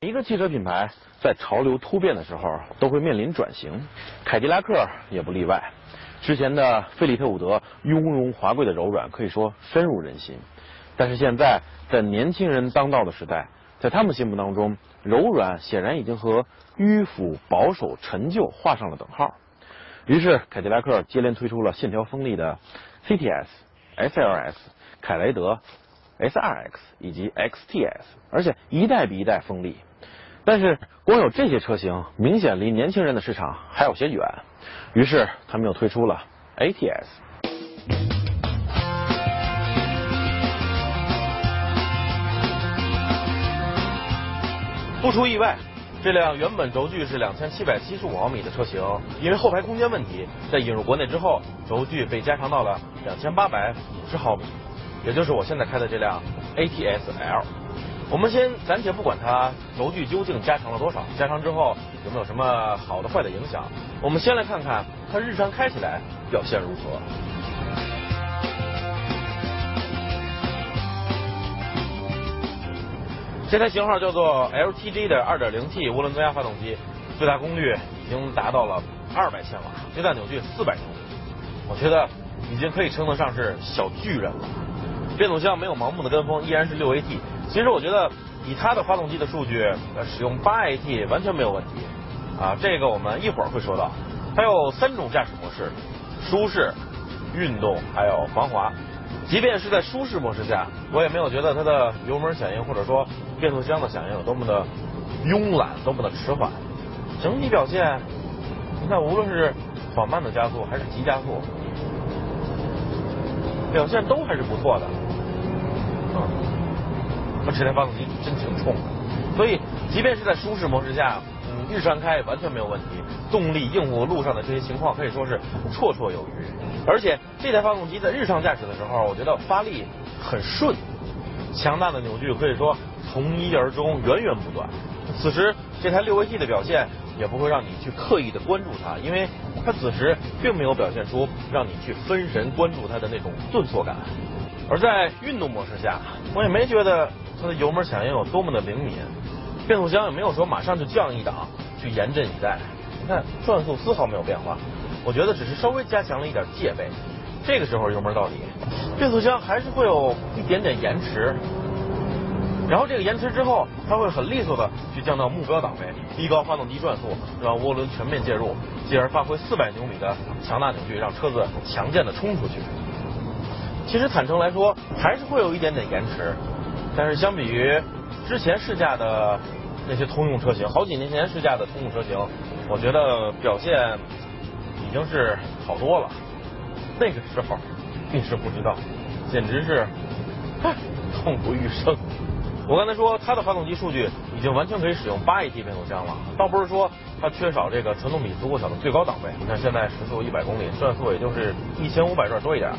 一个汽车品牌在潮流突变的时候都会面临转型，凯迪拉克也不例外。之前的费利特伍德雍容华贵的柔软可以说深入人心，但是现在在年轻人当道的时代，在他们心目当中，柔软显然已经和迂腐、保守、陈旧画上了等号。于是凯迪拉克接连推出了线条锋利的 CTS、SLS、凯雷德、SRX 以及 XTS，而且一代比一代锋利。但是光有这些车型，明显离年轻人的市场还有些远。于是他们又推出了 ATS。不出意外，这辆原本轴距是两千七百七十五毫米的车型，因为后排空间问题，在引入国内之后，轴距被加长到了两千八百五十毫米，也就是我现在开的这辆 ATS L。我们先暂且不管它轴距究竟加长了多少，加长之后有没有什么好的坏的影响。我们先来看看它日常开起来表现如何。这台型号叫做 LTG 的 2.0T 涡轮增压发动机，最大功率已经达到了200千瓦，最大扭矩400牛米，我觉得已经可以称得上是小巨人了。变速箱没有盲目的跟风，依然是 6AT。其实我觉得以它的发动机的数据，呃，使用 8AT 完全没有问题。啊，这个我们一会儿会说到。它有三种驾驶模式：舒适、运动还有防滑。即便是在舒适模式下，我也没有觉得它的油门响应或者说变速箱的响应有多么的慵懒、多么的迟缓。整体表现，你看无论是缓慢的加速还是急加速，表现都还是不错的。这台发动机真挺冲的，所以即便是在舒适模式下，嗯，日常开完全没有问题。动力应付路上的这些情况可以说是绰绰有余。而且这台发动机在日常驾驶的时候，我觉得发力很顺，强大的扭矩可以说从一而终，源源不断。此时这台六 AT 的表现也不会让你去刻意的关注它，因为它此时并没有表现出让你去分神关注它的那种顿挫感。而在运动模式下，我也没觉得。它的油门响应有多么的灵敏，变速箱也没有说马上就降一档去严阵以待。你看转速丝毫没有变化，我觉得只是稍微加强了一点戒备。这个时候油门到底，变速箱还是会有一点点延迟，然后这个延迟之后，它会很利索的去降到目标档位，提高发动机转速，让涡轮全面介入，进而发挥四百牛米的强大扭矩，让车子强健的冲出去。其实坦诚来说，还是会有一点点延迟。但是相比于之前试驾的那些通用车型，好几年前试驾的通用车型，我觉得表现已经是好多了。那个时候 你是不知道，简直是痛不欲生。我刚才说它的发动机数据已经完全可以使用八 AT 变速箱了，倒不是说它缺少这个传动比足够小的最高档位。你看现在时速一百公里，转速也就是一千五百转多一点。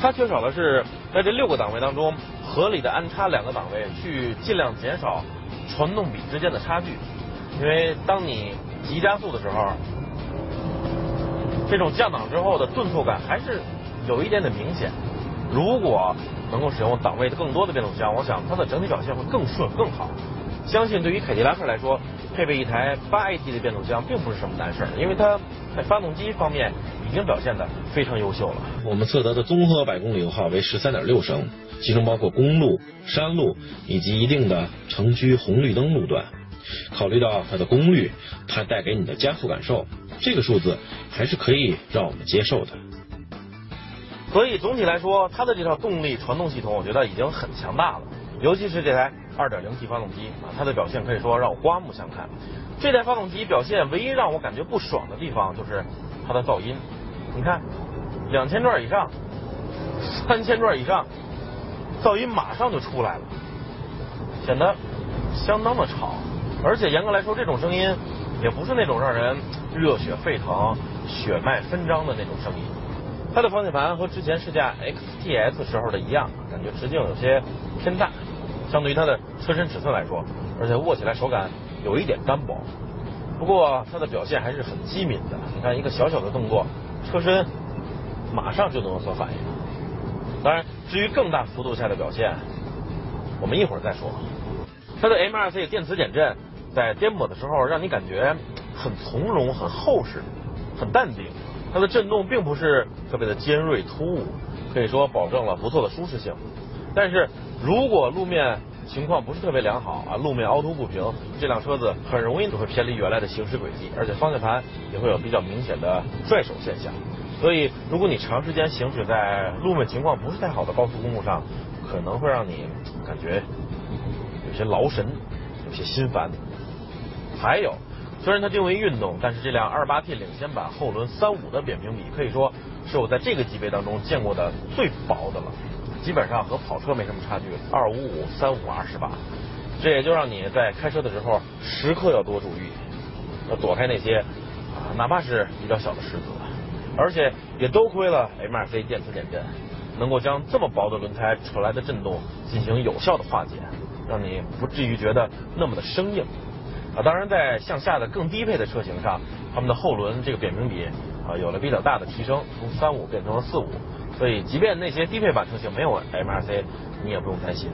它缺少的是在这六个档位当中。合理的安插两个档位，去尽量减少传动比之间的差距。因为当你急加速的时候，这种降档之后的顿挫感还是有一点点明显。如果能够使用档位的更多的变速箱，我想它的整体表现会更顺更好。相信对于凯迪拉克来说，配备一台八 AT 的变速箱并不是什么难事儿，因为它在发动机方面已经表现的非常优秀了。我们测得的综合百公里油耗为十三点六升。其中包括公路、山路以及一定的城区红绿灯路段。考虑到它的功率，它带给你的加速感受，这个数字还是可以让我们接受的。所以总体来说，它的这套动力传动系统，我觉得已经很强大了。尤其是这台 2.0T 发动机啊，它的表现可以说让我刮目相看。这台发动机表现唯一让我感觉不爽的地方就是它的噪音。你看，两千转以上，三千转以上。噪音马上就出来了，显得相当的吵，而且严格来说，这种声音也不是那种让人热血沸腾、血脉纷张的那种声音。它的方向盘和之前试驾 XTS 时候的一样，感觉直径有些偏大，相对于它的车身尺寸来说，而且握起来手感有一点单薄。不过它的表现还是很机敏的，你看一个小小的动作，车身马上就能有所反应。当然，至于更大幅度下的表现，我们一会儿再说。它的 MRC 电磁减震在颠簸的时候让你感觉很从容、很厚实、很淡定。它的震动并不是特别的尖锐突兀，可以说保证了不错的舒适性。但是如果路面情况不是特别良好啊，路面凹凸不平，这辆车子很容易就会偏离原来的行驶轨迹，而且方向盘也会有比较明显的拽手现象。所以，如果你长时间行驶在路面情况不是太好的高速公路上，可能会让你感觉有些劳神，有些心烦。还有，虽然它定位运动，但是这辆 2.8T 领先版后轮3.5的扁平比可以说是我在这个级别当中见过的最薄的了，基本上和跑车没什么差距，255、35、28。这也就让你在开车的时候时刻要多注意，要躲开那些啊，哪怕是比较小的石子。而且也多亏了 MRC 电磁减震，能够将这么薄的轮胎传来的震动进行有效的化解，让你不至于觉得那么的生硬。啊，当然在向下的更低配的车型上，他们的后轮这个扁平比啊有了比较大的提升，从三五变成了四五，所以即便那些低配版车型没有 MRC，你也不用担心。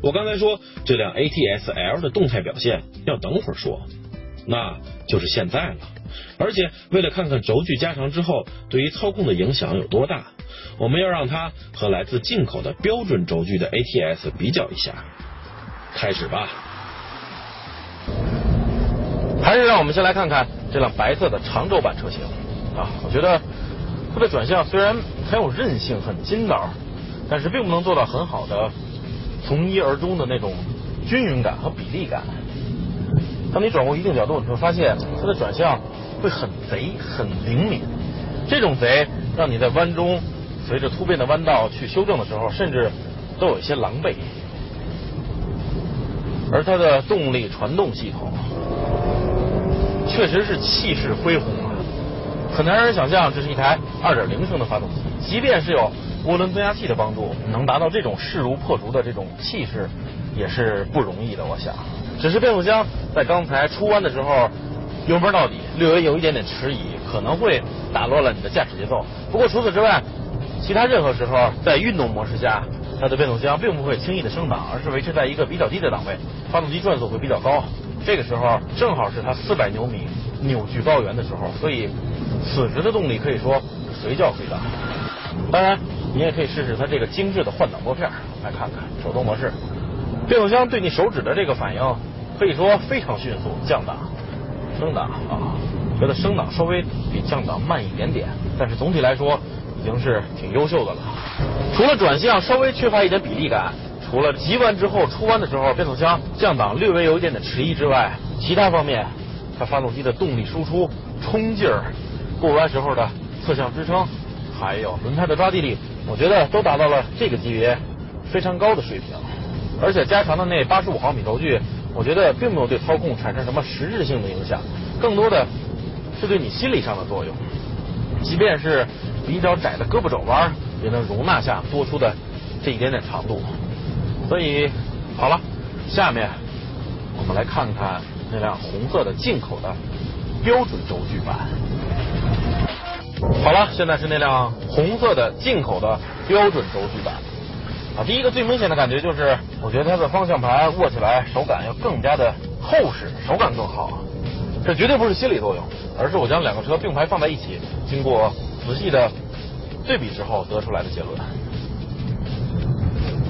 我刚才说这辆 ATS L 的动态表现要等会儿说，那就是现在了。而且为了看看轴距加长之后对于操控的影响有多大，我们要让它和来自进口的标准轴距的 ATS 比较一下。开始吧。还是让我们先来看看这辆白色的长轴版车型啊，我觉得它的转向虽然很有韧性、很筋道，但是并不能做到很好的。从一而终的那种均匀感和比例感。当你转过一定角度，你会发现它的转向会很贼、很灵敏。这种贼让你在弯中随着突变的弯道去修正的时候，甚至都有一些狼狈。而它的动力传动系统确实是气势恢宏啊，很难让人想象这是一台2.0升的发动机，即便是有。涡轮增压器的帮助能达到这种势如破竹的这种气势，也是不容易的。我想，只是变速箱在刚才出弯的时候油门到底，略微有一点点迟疑，可能会打乱了你的驾驶节奏。不过除此之外，其他任何时候在运动模式下，它的变速箱并不会轻易的升档，而是维持在一个比较低的档位，发动机转速会比较高。这个时候正好是它400牛米扭矩高原的时候，所以此时的动力可以说随叫随到。当然。你也可以试试它这个精致的换挡拨片，来看看手动模式，变速箱对你手指的这个反应可以说非常迅速，降档、升档啊，觉得升档稍微比降档慢一点点，但是总体来说已经是挺优秀的了。除了转向稍微缺乏一点比例感，除了急弯之后出弯的时候变速箱降档略微有一点点迟疑之外，其他方面它发动机的动力输出、冲劲儿、过弯时候的侧向支撑，还有轮胎的抓地力。我觉得都达到了这个级别非常高的水平，而且加长的那八十五毫米轴距，我觉得并没有对操控产生什么实质性的影响，更多的是对你心理上的作用。即便是比较窄的胳膊肘弯，也能容纳下多出的这一点点长度。所以好了，下面我们来看看那辆红色的进口的标准轴距版。好了，现在是那辆红色的进口的标准轴距版第一个最明显的感觉就是，我觉得它的方向盘握起来手感要更加的厚实，手感更好。这绝对不是心理作用，而是我将两个车并排放在一起，经过仔细的对比之后得出来的结论。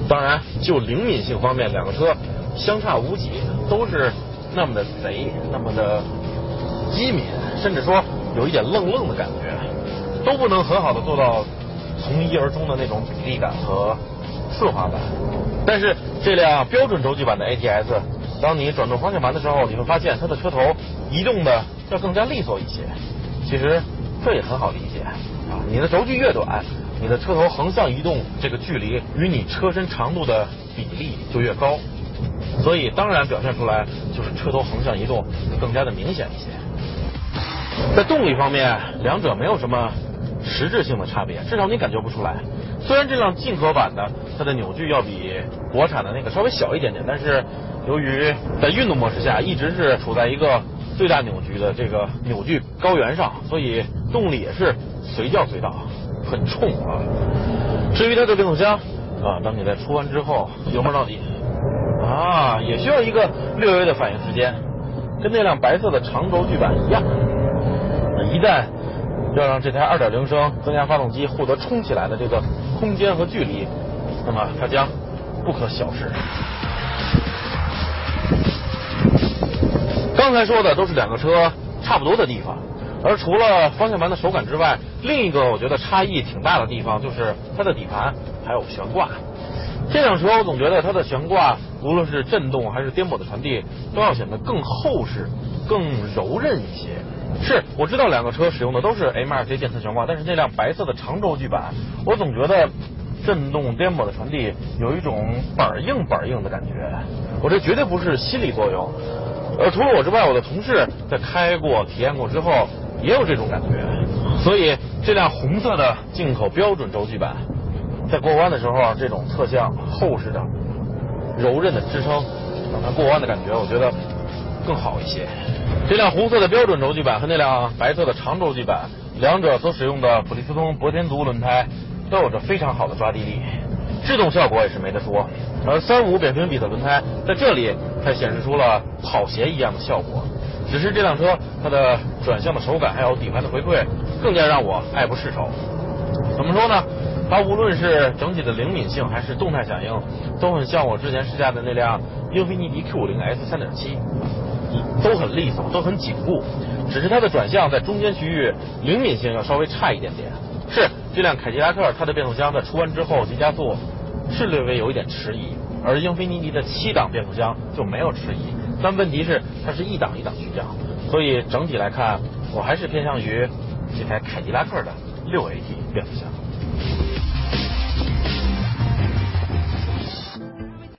当然，就灵敏性方面，两个车相差无几，都是那么的贼，那么的机敏，甚至说有一点愣愣的感觉。都不能很好的做到从一而终的那种比例感和顺滑感，但是这辆标准轴距版的 ATS，当你转动方向盘的时候，你会发现它的车头移动的要更加利索一些。其实这也很好理解啊，你的轴距越短，你的车头横向移动这个距离与你车身长度的比例就越高，所以当然表现出来就是车头横向移动更加的明显一些。在动力方面，两者没有什么。实质性的差别，至少你感觉不出来。虽然这辆进口版的它的扭矩要比国产的那个稍微小一点点，但是由于在运动模式下一直是处在一个最大扭矩的这个扭矩高原上，所以动力也是随叫随到。很冲啊。至于它的变速箱啊，当你在出弯之后油门到底啊，也需要一个略微的反应时间，跟那辆白色的长轴距版一样。一旦要让这台2.0升增压发动机获得冲起来的这个空间和距离，那么它将不可小视。刚才说的都是两个车差不多的地方，而除了方向盘的手感之外，另一个我觉得差异挺大的地方就是它的底盘还有悬挂。这辆车我总觉得它的悬挂，无论是震动还是颠簸的传递，都要显得更厚实、更柔韧一些。是，我知道两个车使用的都是 M R C 电磁悬挂，但是那辆白色的长轴距版，我总觉得震动颠簸的传递有一种板硬板硬的感觉。我这绝对不是心理作用。而除了我之外，我的同事在开过、体验过之后也有这种感觉。所以这辆红色的进口标准轴距版，在过弯的时候，这种侧向厚实的、柔韧的支撑，让它过弯的感觉，我觉得更好一些。这辆红色的标准轴距版和那辆白色的长轴距版，两者所使用的普利司通博天族轮胎都有着非常好的抓地力，制动效果也是没得说。而三五扁平比的轮胎在这里才显示出了跑鞋一样的效果。只是这辆车它的转向的手感还有底盘的回馈，更加让我爱不释手。怎么说呢？它无论是整体的灵敏性还是动态响应，都很像我之前试驾的那辆英菲尼迪 Q50 S 3.7，都很利索，都很紧固。只是它的转向在中间区域灵敏性要稍微差一点点。是这辆凯迪拉克，它的变速箱在出弯之后急加速是略微有一点迟疑，而英菲尼迪的七档变速箱就没有迟疑。但问题是它是一档一档去降，所以整体来看，我还是偏向于这台凯迪拉克的六 AT 变速箱。